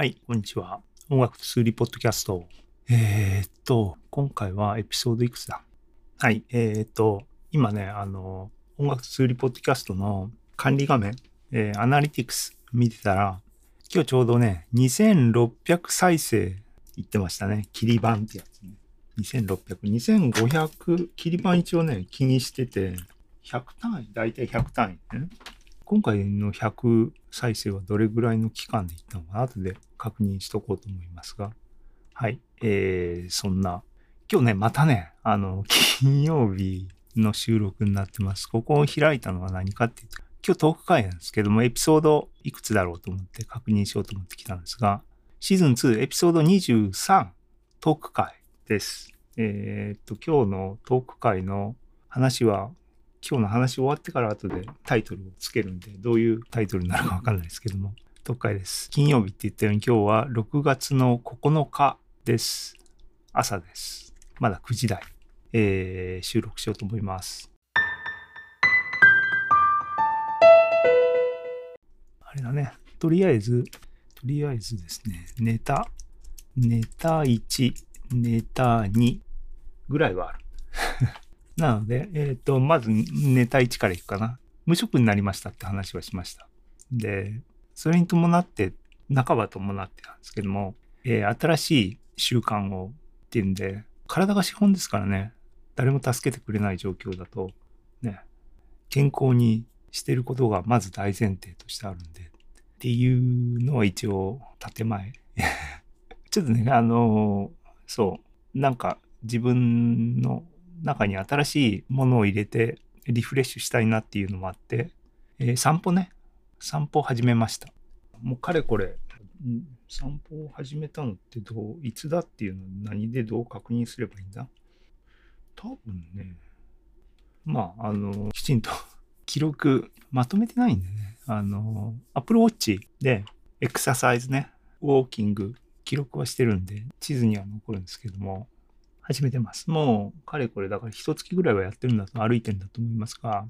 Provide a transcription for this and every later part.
はい、こんにちは。音楽と数理ポッドキャスト。えー、っと、今回はエピソードいくつだ？はい、えー、っと、今ね、あの、音楽と数理ポッドキャストの管理画面、えーアナリティクス見てたら、今日ちょうどね、2600再生いってましたね。切り板ってやつね。2600、2500、切り板一応ね、気にしてて、100単位、だいたい100単位ね。今回の100再生はどれぐらいの期間でいったのかな？後で確認しとこうと思いますが。はい。えー、そんな。今日ね、またね、あの、金曜日の収録になってます。ここを開いたのは何かっていうと、今日トーク会なんですけども、エピソードいくつだろうと思って確認しようと思ってきたんですが、シーズン2エピソード23トーク会です。えーっと、今日のトーク会の話は今日の話終わってから後でタイトルをつけるんで、どういうタイトルになるかわかんないですけども、特会です。金曜日って言ったように今日は6月の9日です。朝です。まだ9時台、えー収録しようと思います。あれだね。とりあえず、とりあえずですね、ネタ、ネタ1、ネタ2ぐらいはある。なので、えっ、と、まずネタ1からいくかな。無職になりましたって話はしました。で、それに伴って、半ば伴ってなんですけども、えー新しい習慣をっていうんで、体が資本ですからね、誰も助けてくれない状況だと、ね、健康にしてることがまず大前提としてあるんで、っていうのは一応建前。ちょっとね、あのそう、なんか自分の中に新しいものを入れてリフレッシュしたいなっていうのもあって、えー散歩ね、散歩を始めました。もうかれこれ、散歩を始めたのってどう、いつだっていうの何でどう確認すればいいんだ？多分ね、まあ、あの、きちんと記録まとめてないんでね、あの、Apple Watch でエクササイズね、ウォーキング記録はしてるんで、地図には残るんですけども、始めてます。もう、かれこれ、だから一月ぐらいはやってるんだと、歩いてるんだと思いますが、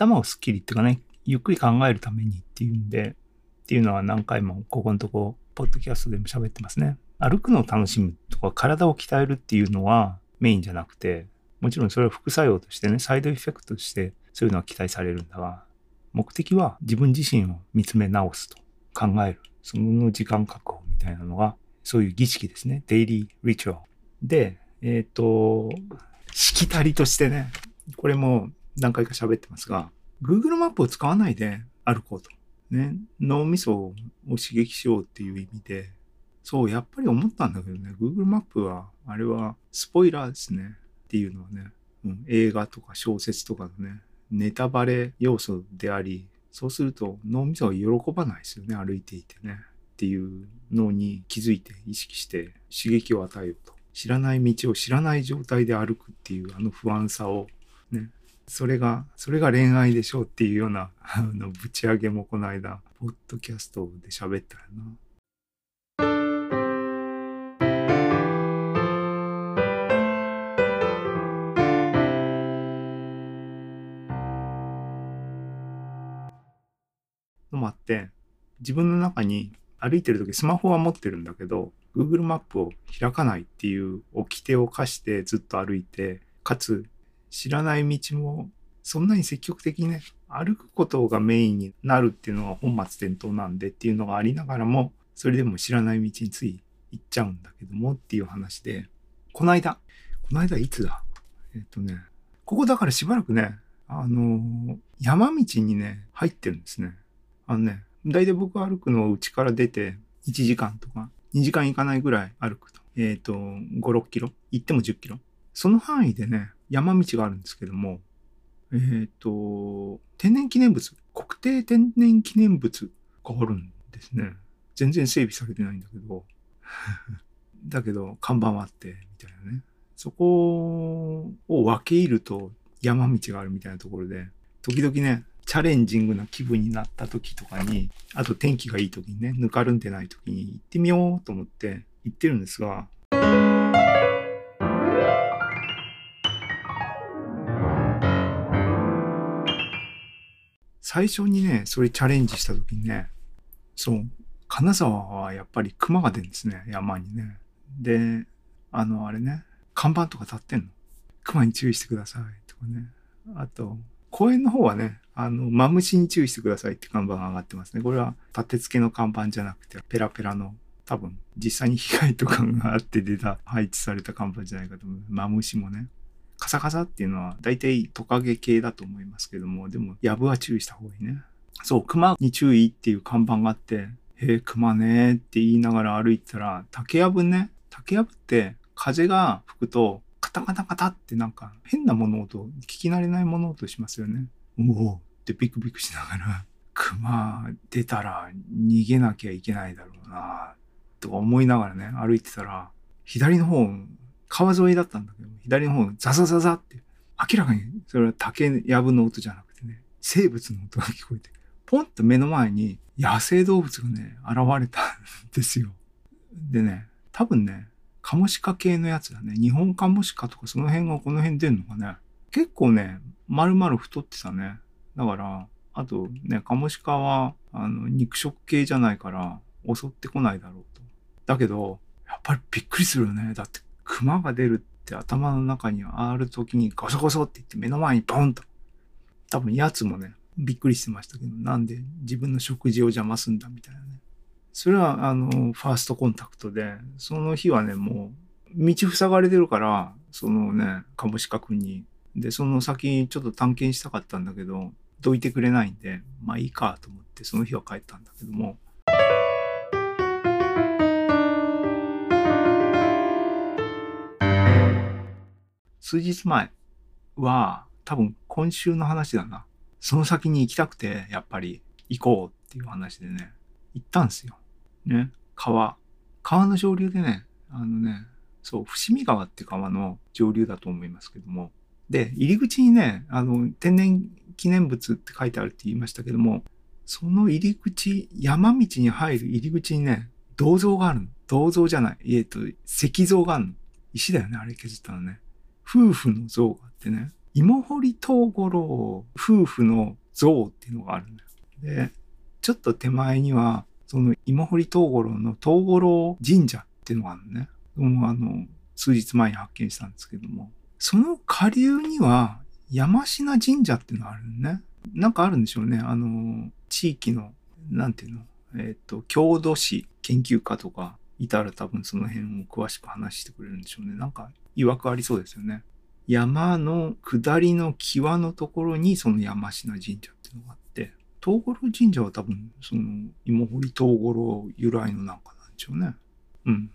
頭をすっきりっていうかね、ゆっくり考えるためにっていうんで、っていうのは何回もここのとこ、ポッドキャストでも喋ってますね。歩くのを楽しむとか、体を鍛えるっていうのはメインじゃなくて、もちろんそれは副作用としてね、サイドエフェクトとしてそういうのは期待されるんだが、目的は自分自身を見つめ直すと考える。その時間確保みたいなのが、そういう儀式ですね。デイリーリチュアル。で、えっ、と、しきたりとしてね、これも何回か喋ってますが、Google マップを使わないで歩こうと。ね、脳みそを刺激しようっていう意味で、そう、やっぱり思ったんだけどね、Google マップは、あれはスポイラーですね。っていうのはね、うん、映画とか小説とかのね、ネタバレ要素であり、そうすると脳みそが喜ばないですよね、歩いていてね。っていうのに気づいて意識して刺激を与えようと。知らない道を知らない状態で歩くっていうあの不安さをね、それが、それが恋愛でしょうっていうような、あの、ぶち上げもこの間、ポッドキャストで喋ったよな。のもあって、自分の中に歩いてる時スマホは持ってるんだけど、Google マップを開かないっていう掟を課してずっと歩いて、かつ知らない道もそんなに積極的にね、歩くことがメインになるっていうのが本末転倒なんでっていうのがありながらも、それでも知らない道につい行っちゃうんだけどもっていう話で、この間、この間いつだ？えっとね、ここだからしばらくね、あの山道にね、入ってるんですね。あのね、大体僕歩くのは家から出て1時間とか2時間行かないぐらい歩くと。えっ、と、5、6キロ？行っても10キロ？その範囲でね、山道があるんですけども、えっ、と、天然記念物、国定天然記念物があるんですね。全然整備されてないんだけど、だけど看板はあって、みたいなね。そこを分け入ると山道があるみたいなところで、時々ね、チャレンジングな気分になった時とかに、あと天気がいい時にね、ぬかるんでない時に行ってみようと思って行ってるんですが、最初にね、それチャレンジした時にね、そう、金沢はやっぱり熊が出るんですね、山にね。で、あの、あれね、看板とか立ってんの。熊に注意してくださいとかね。あと、公園の方はね、あの、マムシに注意してくださいって看板が上がってますね。これは立て付けの看板じゃなくて、ペラペラの、多分、実際に被害とかがあって出た、配置された看板じゃないかと思う。マムシもね。カサカサっていうのは大体トカゲ系だと思いますけども、でも、ヤブは注意した方がいいね。そう、熊に注意っていう看板があって、へえ、熊ねって言いながら歩いてたら、竹やぶね、竹やぶって風が吹くと、カタカタカタってなんか変な物音、聞き慣れない物音しますよね。おおってビクビクしながら、熊出たら逃げなきゃいけないだろうなとか思いながらね、歩いてたら、左の方、川沿いだったんだけど、左の方、ザザザザって、明らかにそれは竹やぶの音じゃなくてね、生物の音が聞こえて、ポンと目の前に野生動物がね、現れたんですよ。でね、多分ね、カモシカ系のやつだね。日本カモシカとかその辺がこの辺出んのかね。結構ね、丸々太ってたね。だから、あとね、カモシカは、あの、肉食系じゃないから、襲ってこないだろうと。だけど、やっぱりびっくりするよね。だって、熊が出るって頭の中にある時にゴソゴソって言って目の前にポンと。多分、やつもね、びっくりしてましたけど、なんで自分の食事を邪魔すんだみたいなね。それは、あの、ファーストコンタクトで、その日はね、もう、道塞がれてるから、そのね、カモシカ君に。で、その先、ちょっと探検したかったんだけど、どいてくれないんで、まあいいかと思って、その日は帰ったんだけども。数日前は、多分今週の話だな。その先に行きたくて、やっぱり行こうっていう話でね、行ったんですよ。ね、川。川の上流でね、あのね、そう、伏見川って川の上流だと思いますけども。で、入り口にね、あの、天然記念物って書いてあるって言いましたけども、その入り口、山道に入る入り口にね、銅像があるの。銅像じゃない。えっと、石像があるの。石だよね、あれ削ったのね。夫婦の像があってね、芋掘東五郎夫婦の像っていうのがあるんだよ。で、ちょっと手前には、その芋掘東五郎の東五郎神社っていうのがあるのね。もうあの、数日前に発見したんですけども、その下流には山科神社っていうのがあるのね。なんかあるんでしょうね。あの、地域の、なんていうの、えっ、ー、と、郷土史研究家とかいたら多分その辺を詳しく話してくれるんでしょうね。なんか、曰くありそうですよね。山の下りの際のところにその山科神社っていうのがあって、東五郎神社は多分その芋掘り東五郎由来のなんかなんでしょうね。うん。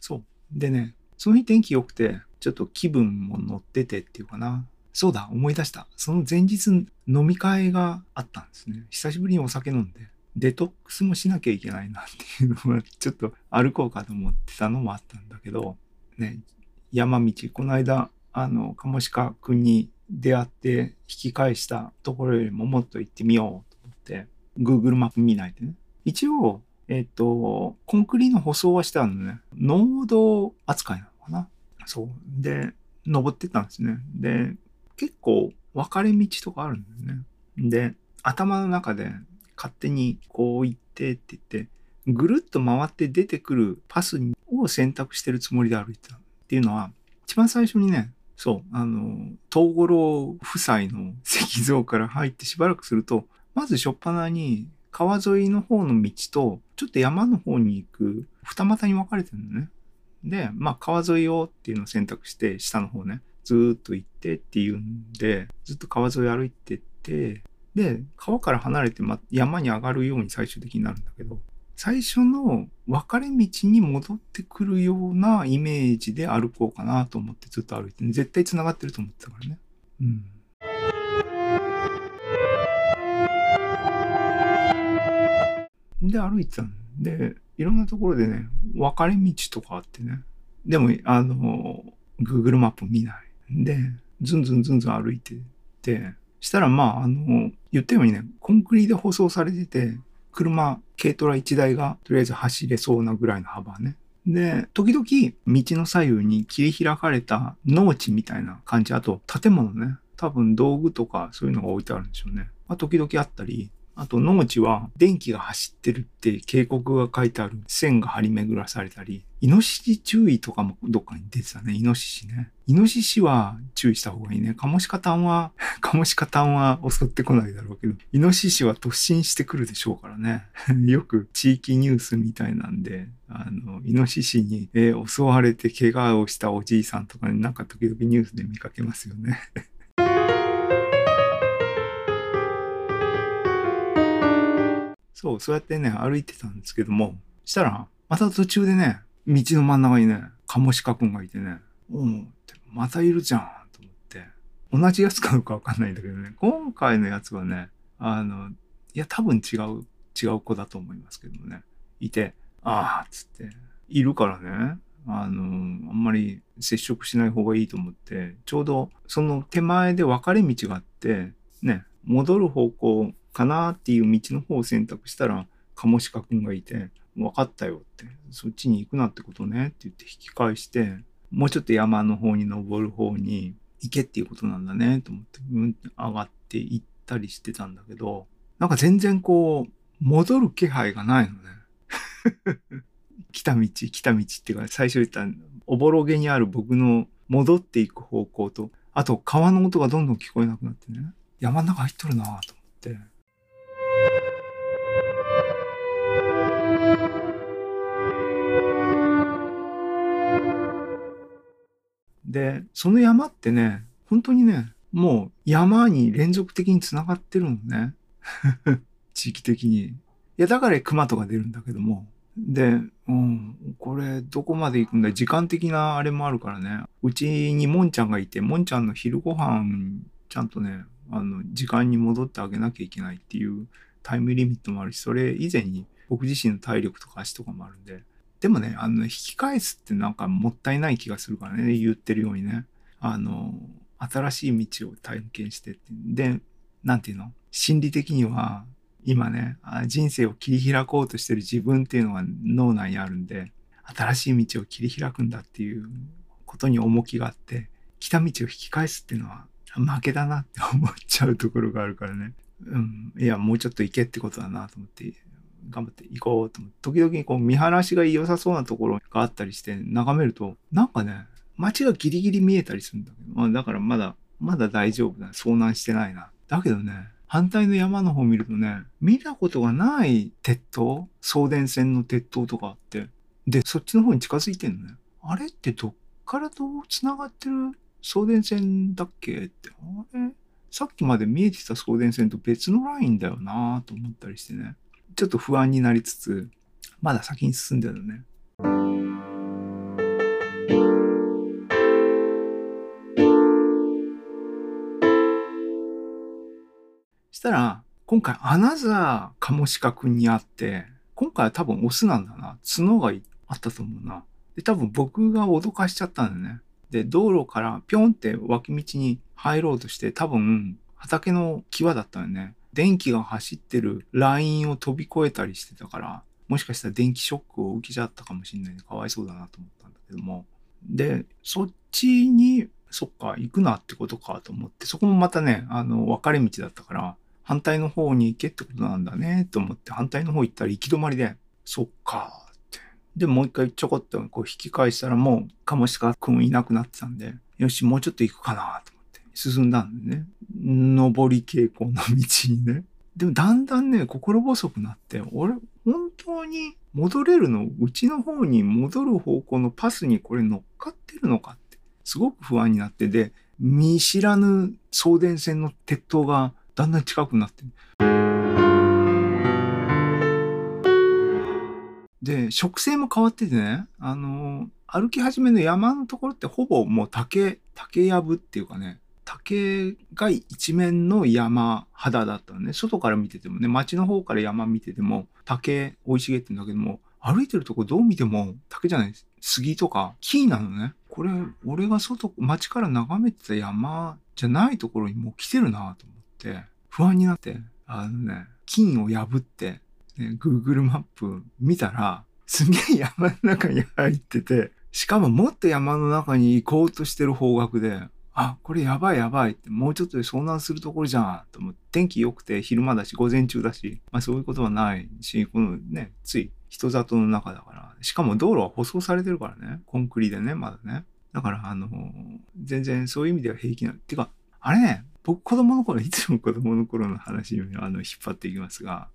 そう。でね、その日天気良くて、ちょっと気分も乗っててっていうかな。そうだ、思い出した。その前日飲み会があったんですね。久しぶりにお酒飲んで。デトックスもしなきゃいけないなっていうのは、ちょっと歩こうかと思ってたのもあったんだけど、ね、山道、この間、あの、カモシカ君に出会って引き返したところよりももっと行ってみようと思って、Google マップ見ないでね。一応、えっ、と、コンクリの舗装はしてあるのね。農道扱いなのかな。そう。で、登ってたんですね。で、結構分かれ道とかあるんだよね。で、頭の中で勝手にこう言ってって言って、ぐるっと回って出てくるパスを選択してるつもりで歩いてたっていうのは、一番最初にね、そう、あの、東五郎夫妻の石像から入ってしばらくすると、まず初っ端に川沿いの方の道と、ちょっと山の方に行く二股に分かれてるのね。で、まあ川沿いをっていうのを選択して、下の方ね、ずっと行ってっていうんで、ずっと川沿い歩いてって、で、川から離れて、ま、山に上がるように最終的になるんだけど、最初の分かれ道に戻ってくるようなイメージで歩こうかなと思ってずっと歩いて、絶対繋がってると思ってたからね。うん。で、歩いてたんで、いろんなところでね、分かれ道とかあってね。でも、あの、Google マップ見ない。で、ずんずんずんずん歩いてて、したらまあ、あの、言ったようにね、コンクリで舗装されてて、車、軽トラ1台がとりあえず走れそうなぐらいの幅ね。で、時々道の左右に切り開かれた農地みたいな感じ。あと建物ね。多分道具とかそういうのが置いてあるんでしょうね。まあ、時々あったり、あと農地は電気が走ってるって警告が書いてある線が張り巡らされたり、イノシシ注意とかもどっかに出てたね、イノシシね。イノシシは注意した方がいいね。カモシカタンは、カモシカタンは襲ってこないだろうけど、イノシシは突進してくるでしょうからね。よく地域ニュースみたいなんで、あの、イノシシに、えー、襲われて怪我をしたおじいさんとかになんか時々ニュースで見かけますよね。そう、そうやってね、歩いてたんですけども、したら、また途中でね、道の真ん中にね、カモシカくんがいてね、おう、またいるじゃん、と思って。同じやつかどうかわかんないんだけどね、今回のやつはね、あの、いや、多分違う、違う子だと思いますけどもね、いて、ああ、つって、いるからね、あの、あんまり接触しない方がいいと思って、ちょうどその手前で分かれ道があって、ね、戻る方向かなっていう道の方を選択したら、カモシカくんがいて、分かったよって、そっちに行くなってことねって言って引き返して、もうちょっと山の方に登る方に行けっていうことなんだねと思って、うんって上がって行ったりしてたんだけど、なんか全然こう、戻る気配がないのね。来た道、来た道っていうか、最初言った、おぼろげにある僕の戻っていく方向と、あと川の音がどんどん聞こえなくなってね、山の中入っとるなと思って、で、その山ってね、本当にね、もう山に連続的に繋がってるのね。地域的に。いや、だから熊とか出るんだけども。で、うん、これどこまで行くんだ時間的なあれもあるからね。うちにもんちゃんがいて、もんちゃんの昼ご飯、ちゃんとね、あの、時間に戻ってあげなきゃいけないっていうタイムリミットもあるし、それ以前に僕自身の体力とか足とかもあるんで、でもね、あの、引き返すってなんかもったいない気がするからね、言ってるようにね。あの、新しい道を体験してて。で、なんていうの？心理的には、今ね、人生を切り開こうとしてる自分っていうのが脳内にあるんで、新しい道を切り開くんだっていうことに重きがあって、来た道を引き返すっていうのは負けだなって思っちゃうところがあるからね。うん。いや、もうちょっと行けってことだなと思って、頑張って行こうと思って、時々こう見晴らしが良さそうなところがあったりして眺めると、なんかね、街がギリギリ見えたりするんだけど、まあ、だからまだ、まだ大丈夫だ。遭難してないな。だけどね、反対の山の方見るとね、見たことがない鉄塔送電線の鉄塔とかあって、で、そっちの方に近づいてんのね。あれってどっからどう繋がってる送電線だっけって、あれ？さっきまで見えてた送電線と別のラインだよなと思ったりしてね。ちょっと不安になりつつ、まだ先に進んでるのね。したら、今回アナザーカモシカくんに会って、今回は多分オスなんだな。角があったと思うな。で、多分僕が脅かしちゃったんだよね。で、道路からぴょんって脇道に入ろうとして、多分畑の際だったよね。電気が走ってるラインを飛び越えたりしてたから、もしかしたら電気ショックを受けちゃったかもしれないかわいそうだなと思ったんだけども。で、そっちに、そっか、行くなってことかと思って、そこもまたね、あの、分かれ道だったから、反対の方に行けってことなんだね、と思って、反対の方行ったら行き止まりで、そっか、って。で、もう一回ちょこっとこう引き返したらもう、カモシカくんいなくなってたんで、よし、もうちょっと行くかな、と思って進んだんでね。上り傾向の道にね。でもだんだんね、心細くなって、俺、本当に戻れるの？うちの方に戻る方向のパスにこれ乗っかってるのかって、すごく不安になって、で、見知らぬ送電線の鉄塔がだんだん近くなって。で、植生も変わっててね、あの歩き始めの山のところってほぼもう竹、竹やぶっていうかね、竹が一面の山肌だったのね。外から見ててもね、街の方から山見てても、竹生い茂ってんだけども、歩いてるとこどう見ても竹じゃない。杉とか木なのね。これ、俺が外、街から眺めてた山じゃないところにもう来てるなと思って、不安になって、あのね、金を破って、ね、Google マップ見たら、すげえ山の中に入ってて、しかももっと山の中に行こうとしてる方角で、あ、これやばいやばい。って、もうちょっとで遭難するところじゃん。と思って、天気良くて昼間だし、午前中だし、まあそういうことはないし、このね、つい人里の中だから、しかも道路は舗装されてるからね、コンクリでね、まだね。だから、あの、全然そういう意味では平気な。てか、あれね、僕子供の頃、いつも子供の頃の話にあの引っ張っていきますが、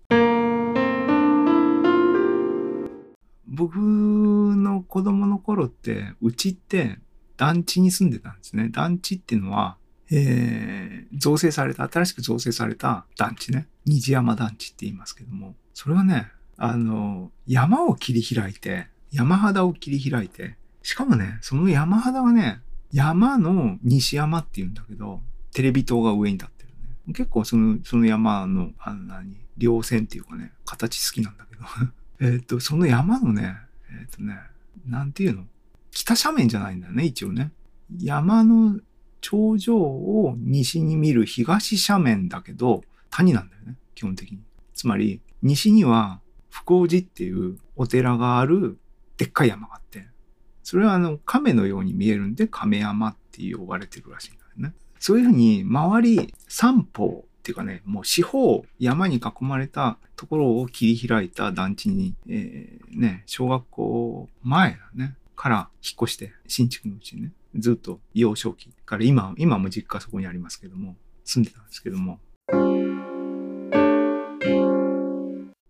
僕の子供の頃って、うちって団地に住んでたんですね。団地っていうのは、えー、造成された、新しく造成された団地ね。虹山団地って言いますけども、それはね、あの、山を切り開いて、山肌を切り開いて、しかもね、その山肌はね、山の西山って言うんだけど、テレビ塔が上に立ってるね。結構その、その山の、あの何、稜線っていうかね、形好きなんだけど。えっと、その山のね、えっ、ー、とね、なんていうの？北斜面じゃないんだよね、一応ね。山の頂上を西に見る東斜面だけど、谷なんだよね、基本的に。つまり、西には福王寺っていうお寺があるでっかい山があって、それはあの亀のように見えるんで亀山って呼ばれてるらしいんだよね。そういうふうに周り三方っていうかね、もう四方山に囲まれたところを切り開いた団地に、えー、ね、小学校前だね、から引っ越して、新築のうちにね、ずっと幼少期から今、今も実家そこにありますけども、住んでたんですけども、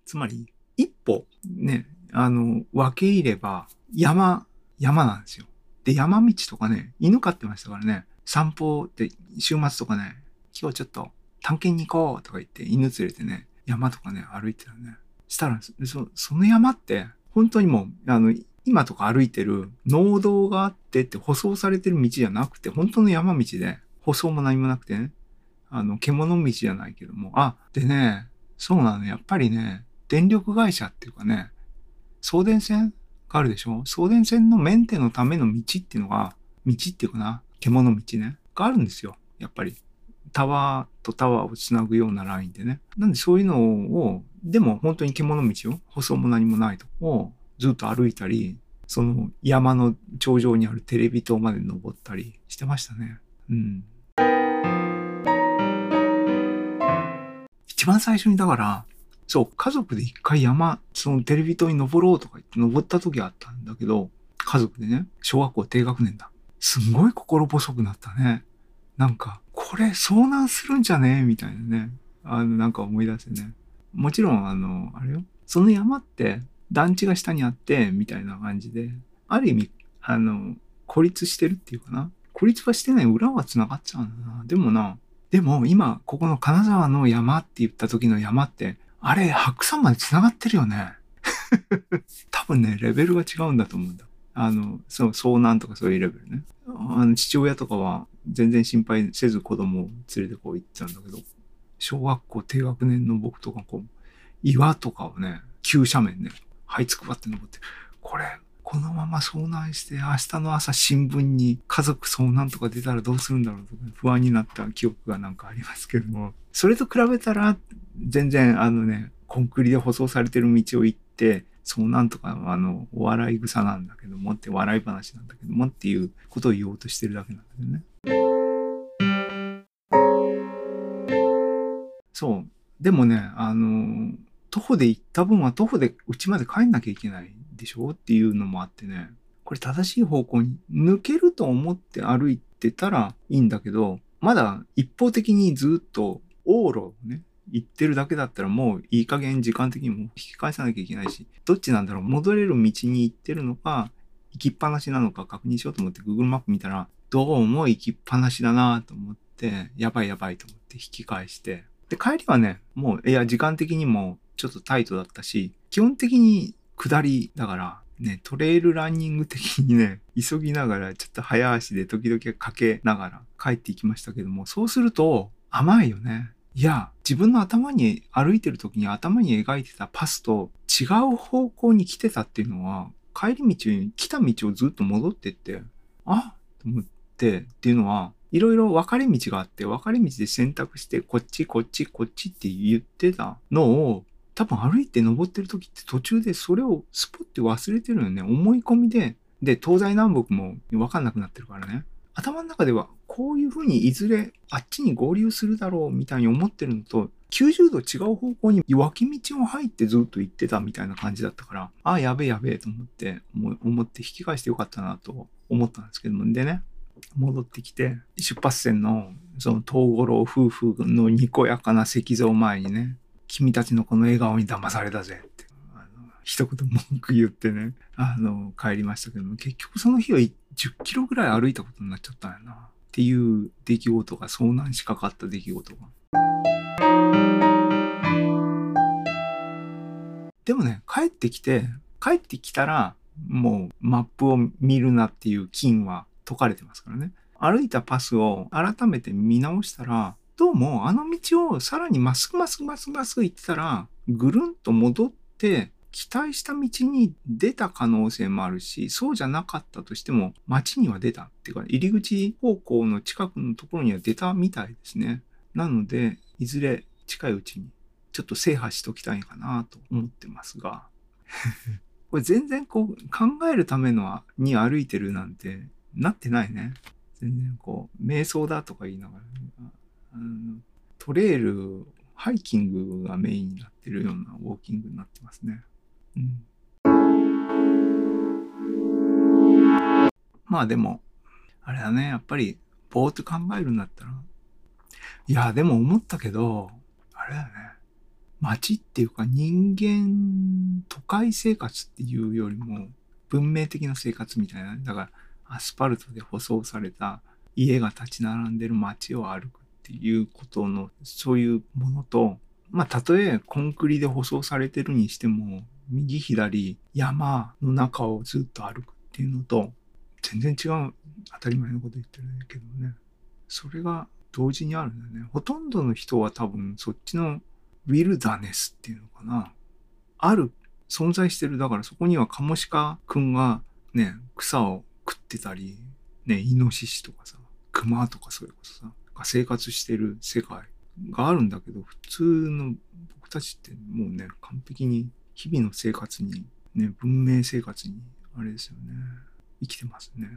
つまり、一歩、ね、あの、分け入れば、山、山なんですよ。で、山道とかね、犬飼ってましたからね、散歩って週末とかね、今日ちょっと探検に行こうとか言って犬連れてね、山とかね、歩いてたね。したら、そその山って、本当にもう、あの、今とか歩いてる農道があってって舗装されてる道じゃなくて、本当の山道で、舗装も何もなくてね、あの、獣道じゃないけども、あ、でね、そうなの、やっぱりね、電力会社っていうかね、送電線があるでしょ送電線のメンテのための道っていうのが、道っていうかな、獣道ね、があるんですよ。やっぱり。タワーとタワーをつなぐようなラインでね。なんでそういうのを、でも本当に獣道を、舗装も何もないとこをずっと歩いたり、その山の頂上にあるテレビ塔まで登ったりしてましたね。うん。一番最初にだから、そう、家族で一回山、そのテレビ塔に登ろうとか言って登った時あったんだけど、家族でね、小学校低学年だ。すんごい心細くなったね。なんか、これ遭難するんじゃね？みたいなね。あの、なんか思い出してね。もちろん、あの、あれよ。その山って団地が下にあって、みたいな感じで、ある意味、あの、孤立してるっていうかな。孤立はしてない裏は繋がっちゃうんだな。でもな、でも今、ここの金沢の山って言った時の山って、あれ、白山まで繋がってるよね。多分ね、レベルが違うんだと思うんだ。あの、そう、遭難とかそういうレベルね。あの、父親とかは全然心配せず子供を連れてこう行ってたんだけど、小学校低学年の僕とかこう、岩とかをね、急斜面ね、這いつくばって登って、これ、このまま遭難して明日の朝新聞に家族遭難とか出たらどうするんだろうとか不安になった記憶がなんかありますけども、それと比べたら全然あのね、コンクリで舗装されてる道を行って、そうなんとかあの、お笑い草なんだけどもって笑い話なんだけどもっていうことを言おうとしてるだけなんだよね。そう。でもね、あの、徒歩で行った分は徒歩で家まで帰んなきゃいけないでしょっていうのもあってね、これ正しい方向に抜けると思って歩いてたらいいんだけど、まだ一方的にずっと往路をね、行ってるだけだったらもういい加減時間的にも引き返さなきゃいけないし、どっちなんだろう戻れる道に行ってるのか、行きっぱなしなのか確認しようと思って Google マップ見たら、どうも行きっぱなしだなと思って、やばいやばいと思って引き返して、で、帰りはね、もう、いや、時間的にもちょっとタイトだったし、基本的に下りだから、ね、トレイルランニング的にね、急ぎながら、ちょっと早足で時々かけながら帰っていきましたけども、そうすると甘いよね。いや、自分の頭に歩いてる時に頭に描いてたパスと違う方向に来てたっていうのは、帰り道に来た道をずっと戻ってって、あと思ってっていうのは、いろいろ分かれ道があって、分かれ道で選択して、こっち、こっち、こっちって言ってたのを、多分歩いて登ってる時って途中でそれをスポッて忘れてるよね。思い込みで。で、東西南北もわかんなくなってるからね。頭の中ではこういう風にいずれあっちに合流するだろうみたいに思ってるのと、90度違う方向に脇道を入ってずっと行ってたみたいな感じだったから、ああ、やべえやべえと思って、思って引き返してよかったなと思ったんですけども、でね、戻ってきて、出発線のその東五郎夫婦のにこやかな石像前にね、君たちのこの笑顔に騙されたぜって、あの一言文句言ってね、あの、帰りましたけども、結局その日は10キロぐらい歩いたことになっちゃったんやな。っていう出来事が、遭難しかかった出来事が。でもね、帰ってきて、帰ってきたら、もうマップを見るなっていう金は解かれてますからね。歩いたパスを改めて見直したら、どうもあの道をさらにまっすぐまっすぐまっすぐまっすぐ行ってたら、ぐるんと戻って、期待した道に出た可能性もあるし、そうじゃなかったとしても、街には出たっていうか、入り口方向の近くのところには出たみたいですね。なので、いずれ近いうちにちょっと制覇しときたいかなと思ってますが、これ全然こう考えるためのに歩いてるなんてなってないね。全然こう、瞑想だとか言いながら、あのトレイル、ハイキングがメインになってるようなウォーキングになってますね。うん。まあでも、あれだね、やっぱり、ぼーっと考えるんだったら、いや、でも思ったけど、あれだよね。街っていうか人間、都会生活っていうよりも、文明的な生活みたいな。だから、アスファルトで舗装された家が立ち並んでる街を歩くっていうことの、そういうものと、まあ、たとえコンクリで舗装されてるにしても、右左山の中をずっと歩くっていうのと、全然違う当たり前のこと言ってるけどね。それが同時にあるんだよね。ほとんどの人は多分そっちのウィルダネスっていうのかな。ある、存在してる。だからそこにはカモシカくんがね、草を食ってたり、ね、イノシシとかさ、クマとかそれこそさ、生活してる世界があるんだけど、普通の僕たちってもうね、完璧に日々の生活に、ね、文明生活に、あれですよね、生きてますね。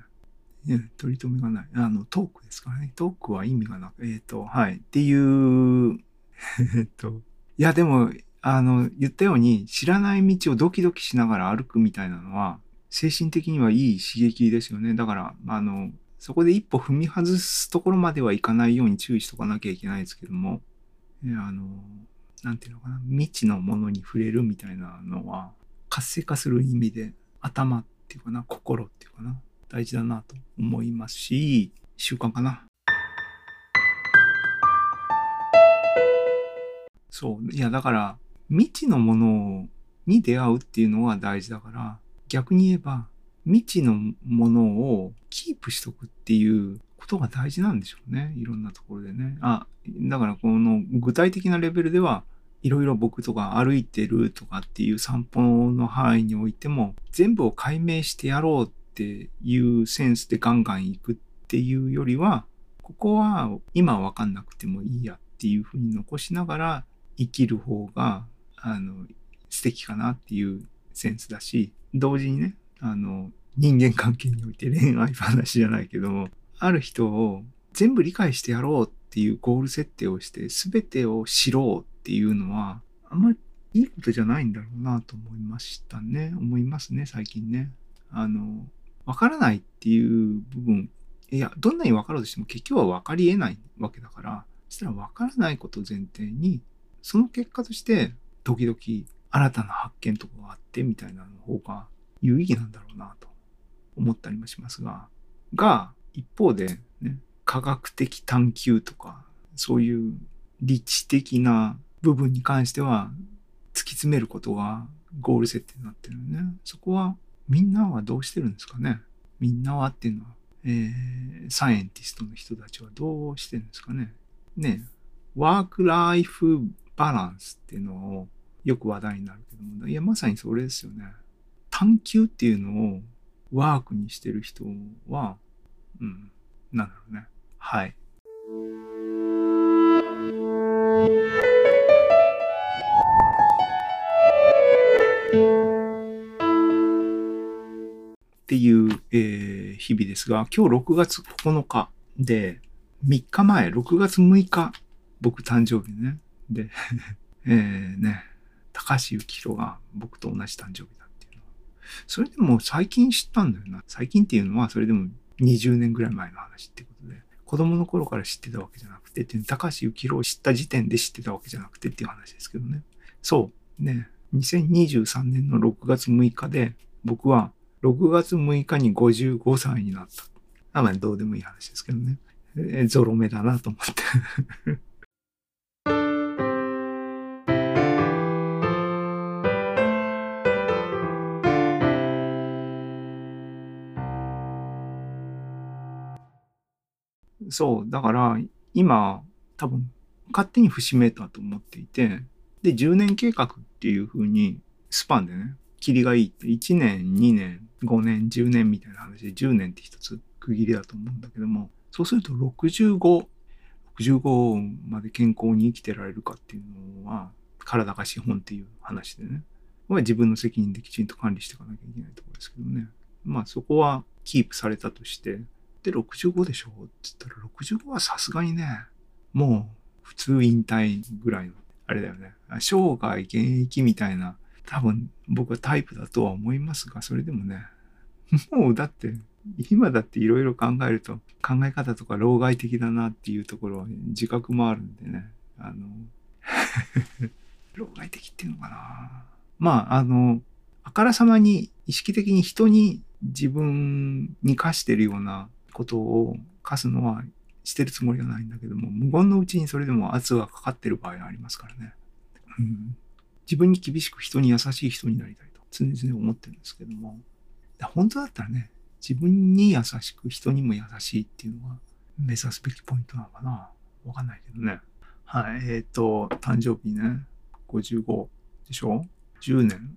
ね、取り留めがない。あの、トークですからね。トークは意味がなく、えっ、ー、と、はい。っていう、えっと、いや、でも、あの、言ったように、知らない道をドキドキしながら歩くみたいなのは、精神的にはいい刺激ですよね。だから、あの、そこで一歩踏み外すところまではいかないように注意しとかなきゃいけないですけども、えあの、なんていうのかな、未知のものに触れるみたいなのは、活性化する意味で、頭っていうかな、心っていうかな、大事だなと思いますし、習慣かな。そう。いや、だから、未知のものに出会うっていうのは大事だから、逆に言えば、未知のものをキープしとくっていうことが大事なんでしょうね。いろんなところでね。あ、だからこの具体的なレベルでは、いろいろ僕とか歩いてるとかっていう散歩の範囲においても、全部を解明してやろうっていうセンスでガンガン行くっていうよりは、ここは今わかんなくてもいいやっていうふうに残しながら生きる方が、あの、素敵かなっていうセンスだし、同時にね、あの、人間関係において恋愛話じゃないけども、ある人を全部理解してやろうっていうゴール設定をして、全てを知ろうっていうのは、あんまりいいことじゃないんだろうなと思いましたね。思いますね、最近ね。あの、わからないっていう部分、いや、どんなにわかろうとしても結局はわかり得ないわけだから、そしたらわからないことを前提に、その結果として、時々新たな発見とかがあってみたいなの方が有意義なんだろうなと思ったりもしますが、が、一方で、ね、科学的探求とか、そういう理知的な部分に関しては、突き詰めることがゴール設定になってるよね。そこは、みんなはどうしてるんですかね？みんなはっていうのは、えー、サイエンティストの人たちはどうしてるんですかね？ね、ワークライフバランスっていうのをよく話題になるけども、いや、まさにそれですよね。探求っていうのをワークにしてる人は、うん、なんだろうね。はい。っていう、えー、日々ですが、今日6月9日で、3日前、6月6日、僕誕生日ね。で、えね、高橋幸宏が僕と同じ誕生日それでも最近知ったんだよな。最近っていうのは、それでも20年ぐらい前の話ってことで、子供の頃から知ってたわけじゃなくて、高橋幸宏を知った時点で知ってたわけじゃなくてっていう話ですけどね。そう。ね。2023年の6月6日で、僕は6月6日に55歳になった。あまあ、どうでもいい話ですけどね。ゾロ目だなと思って。そう、だから今多分勝手に節目だと思っていて、で、10年計画っていう風にスパンでね、切りがいいって1年、2年、5年、10年みたいな話で10年って一つ区切りだと思うんだけども、そうすると65、65まで健康に生きてられるかっていうのは、体が資本っていう話でね。これは自分の責任できちんと管理していかなきゃいけないところですけどね。まあそこはキープされたとして、で、65でしょ？って言ったら、65はさすがにね、もう普通引退ぐらいの、あれだよね。生涯現役みたいな、多分僕はタイプだとは思いますが、それでもね、もうだって、今だっていろいろ考えると、考え方とか老害的だなっていうところは自覚もあるんでね。あの、老害的っていうのかな。まあ、あの、あからさまに意識的に人に自分に課してるようなことを課すのはしてるつもりはないんだけども、無言のうちにそれでも圧がかかってる場合がありますからね。うん、自分に厳しく人に優しい人になりたいと常々思ってるんですけども、本当だったらね、自分に優しく人にも優しいっていうのが目指すべきポイントなのかなわかんないけどね。はい、えっ、と、誕生日ね、55でしょ ?10 年。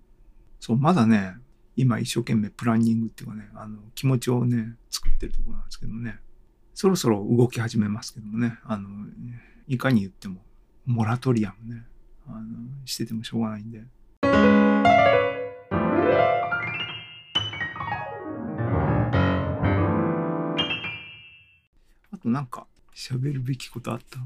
そう、まだね、今一生懸命プランニングっていうかね、あの、気持ちをね、作ってるところなんですけどね、そろそろ動き始めますけどもね、あの、いかに言っても、モラトリアムね、あの、しててもしょうがないんで。あとなんか、喋るべきことあった？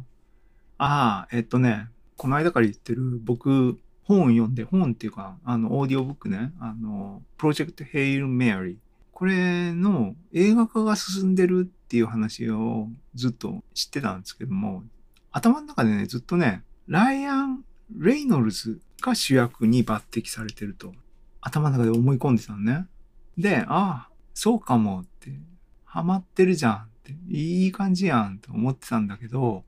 ああ、えっとね、この間から言ってる、僕、本を読んで、本っていうか、あの、オーディオブックね、あの、プロジェクトヘイル・メアリー。これの映画化が進んでるっていう話をずっと知ってたんですけども、頭の中でね、ずっとね、ライアン・レイノルズが主役に抜擢されてると、頭の中で思い込んでたのね。で、ああ、そうかもって、ハマってるじゃんって、いい感じやんって思ってたんだけど、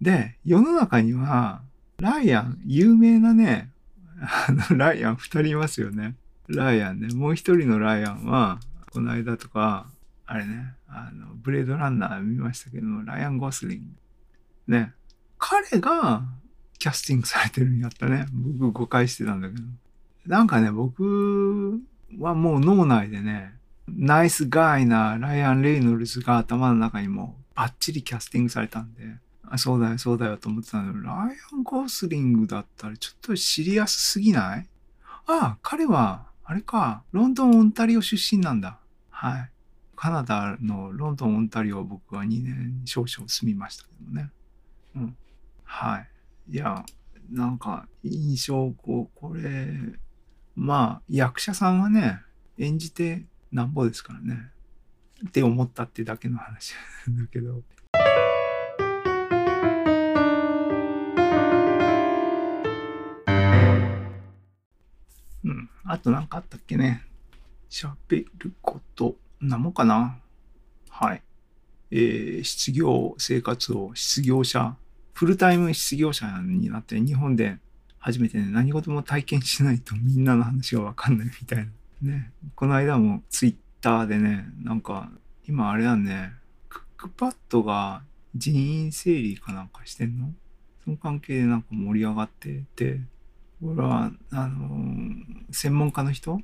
で、世の中には、ライアン、有名なね、あの、ライアン二人いますよね。ライアンね。もう一人のライアンは、この間とか、あれね、あの、ブレードランナー見ましたけども、ライアン・ゴスリング。ね。彼がキャスティングされてるんやったね。僕誤解してたんだけど。なんかね、僕はもう脳内でね、ナイスガイなライアン・レイノルズが頭の中にもバッチリキャスティングされたんで、あそうだよ、そうだよと思ってたんだけど、ライアン・ゴースリングだったらちょっとシリアスすぎない？ああ、彼は、あれか、ロンドン、オンタリオ出身なんだ。はい。カナダのロンドン、オンタリオ僕は2年少々住みましたけどね。うん。はい。いや、なんか、印象、こう、これ、まあ、役者さんはね、演じてなんぼですからね。って思ったってだけの話だけど。あとなんかあったっけね。喋ること、なんもかな。はい。えー、失業生活を失業者、フルタイム失業者になって日本で初めてね、何事も体験しないとみんなの話がわかんないみたいな。ね。この間もツイッターでね、なんか、今あれだね、クックパッドが人員整理かなんかしてんの？その関係でなんか盛り上がってて、これは、あのー専門家の人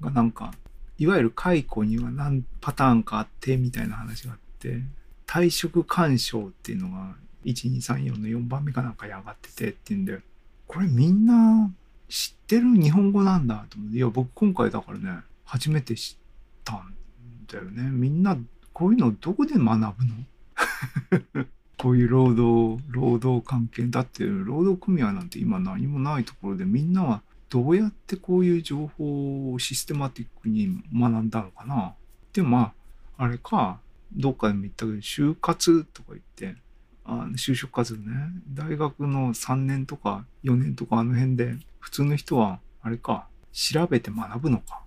がなんか、いわゆる解雇には何パターンかあってみたいな話があって、退職干渉っていうのが1234の4番目かなんかに上がっててっていうんで、これみんな知ってる日本語なんだと思って、いや僕今回だからね、初めて知ったんだよね。みんな、こういうのどこで学ぶの？こういう労働、労働関係。だって、労働組合なんて今何もないところで、みんなはどうやってこういう情報をシステマティックに学んだのかな。でもまあ、あれか、どっかでも言ったけど、就活とか言って、あ就職活動ね。大学の3年とか4年とかあの辺で、普通の人は、あれか、調べて学ぶのか。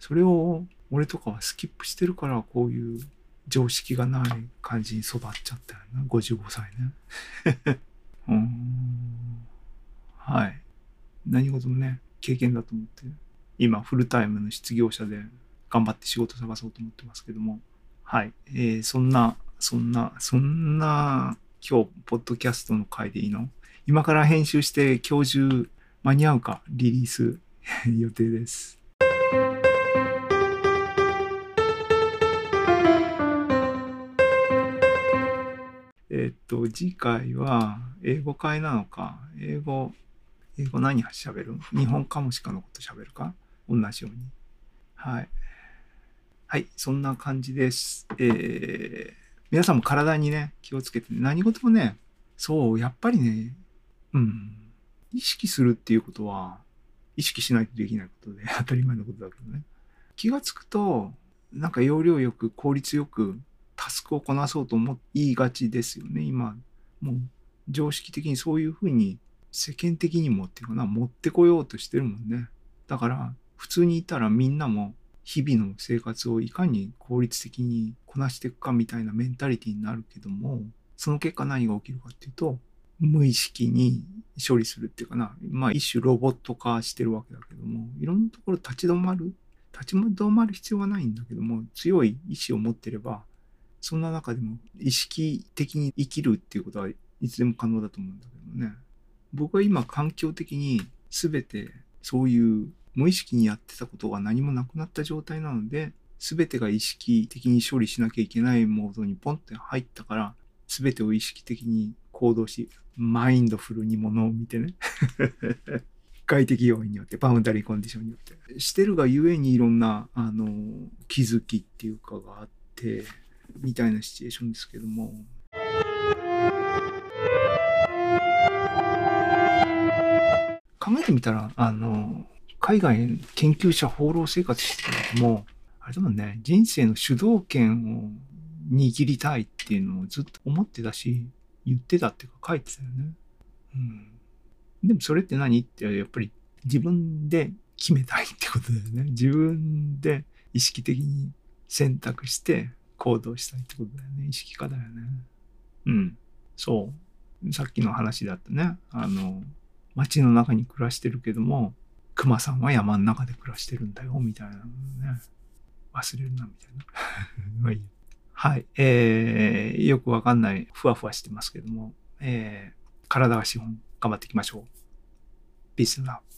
それを、俺とかはスキップしてるから、こういう常識がない感じに育っちゃったよな。55歳ね。うん。はい。何事もね、経験だと思って、今、フルタイムの失業者で頑張って仕事探そうと思ってますけども、はい。えー、そんな、そんな、そんな、今日、ポッドキャストの回でいいの？今から編集して今日中間に合うかリリース予定です。えっと、次回は英語会なのか、英語、英語何喋る？日本かもしかのこと喋るか？同じように。はい。はい、そんな感じです。えー、皆さんも体にね、気をつけて、何事もね、そう、やっぱりね、うん、意識するっていうことは、意識しないとできないことで、当たり前のことだけどね。気がつくと、なんか要領よく、効率よく、タスクをこなそうと思いがちですよね、今。もう、常識的にそういうふうに、世間的にもっていうかな、持ってこようとしてるもんね。だから、普通にいたらみんなも、日々の生活をいかに効率的にこなしていくかみたいなメンタリティーになるけども、その結果何が起きるかっていうと、無意識に処理するっていうかな、まあ一種ロボット化してるわけだけども、いろんなところ立ち止まる、立ち止まる必要はないんだけども、強い意志を持ってれば、そんな中でも意識的に生きるっていうことはいつでも可能だと思うんだけどね。僕は今環境的に全てそういう無意識にやってたことが何もなくなった状態なので、全てが意識的に処理しなきゃいけないモードにポンって入ったから、全てを意識的に行動し、マインドフルにものを見てね。外的要因によって、バウンダリーコンディションによって。してるがゆえにいろんな、あの、気づきっていうかがあって、みたいなシチュエーションですけども。考えてみたら、あの、海外研究者放浪生活してるけも、あれだもんね、人生の主導権を握りたいっていうのをずっと思ってたし、言ってたっていうか書いてたよね。うん。でもそれって何？ってやっぱり自分で決めたいってことだよね。自分で意識的に選択して行動したいってことだよね。意識化だよね。うん。そう。さっきの話だったね。あの、街の中に暮らしてるけども、熊さんは山の中で暮らしてるんだよ、みたいなのね。忘れるな、みたいな。まあいいはい。えー、よくわかんない、ふわふわしてますけども、えー、体が資本、頑張っていきましょう。Peace and love.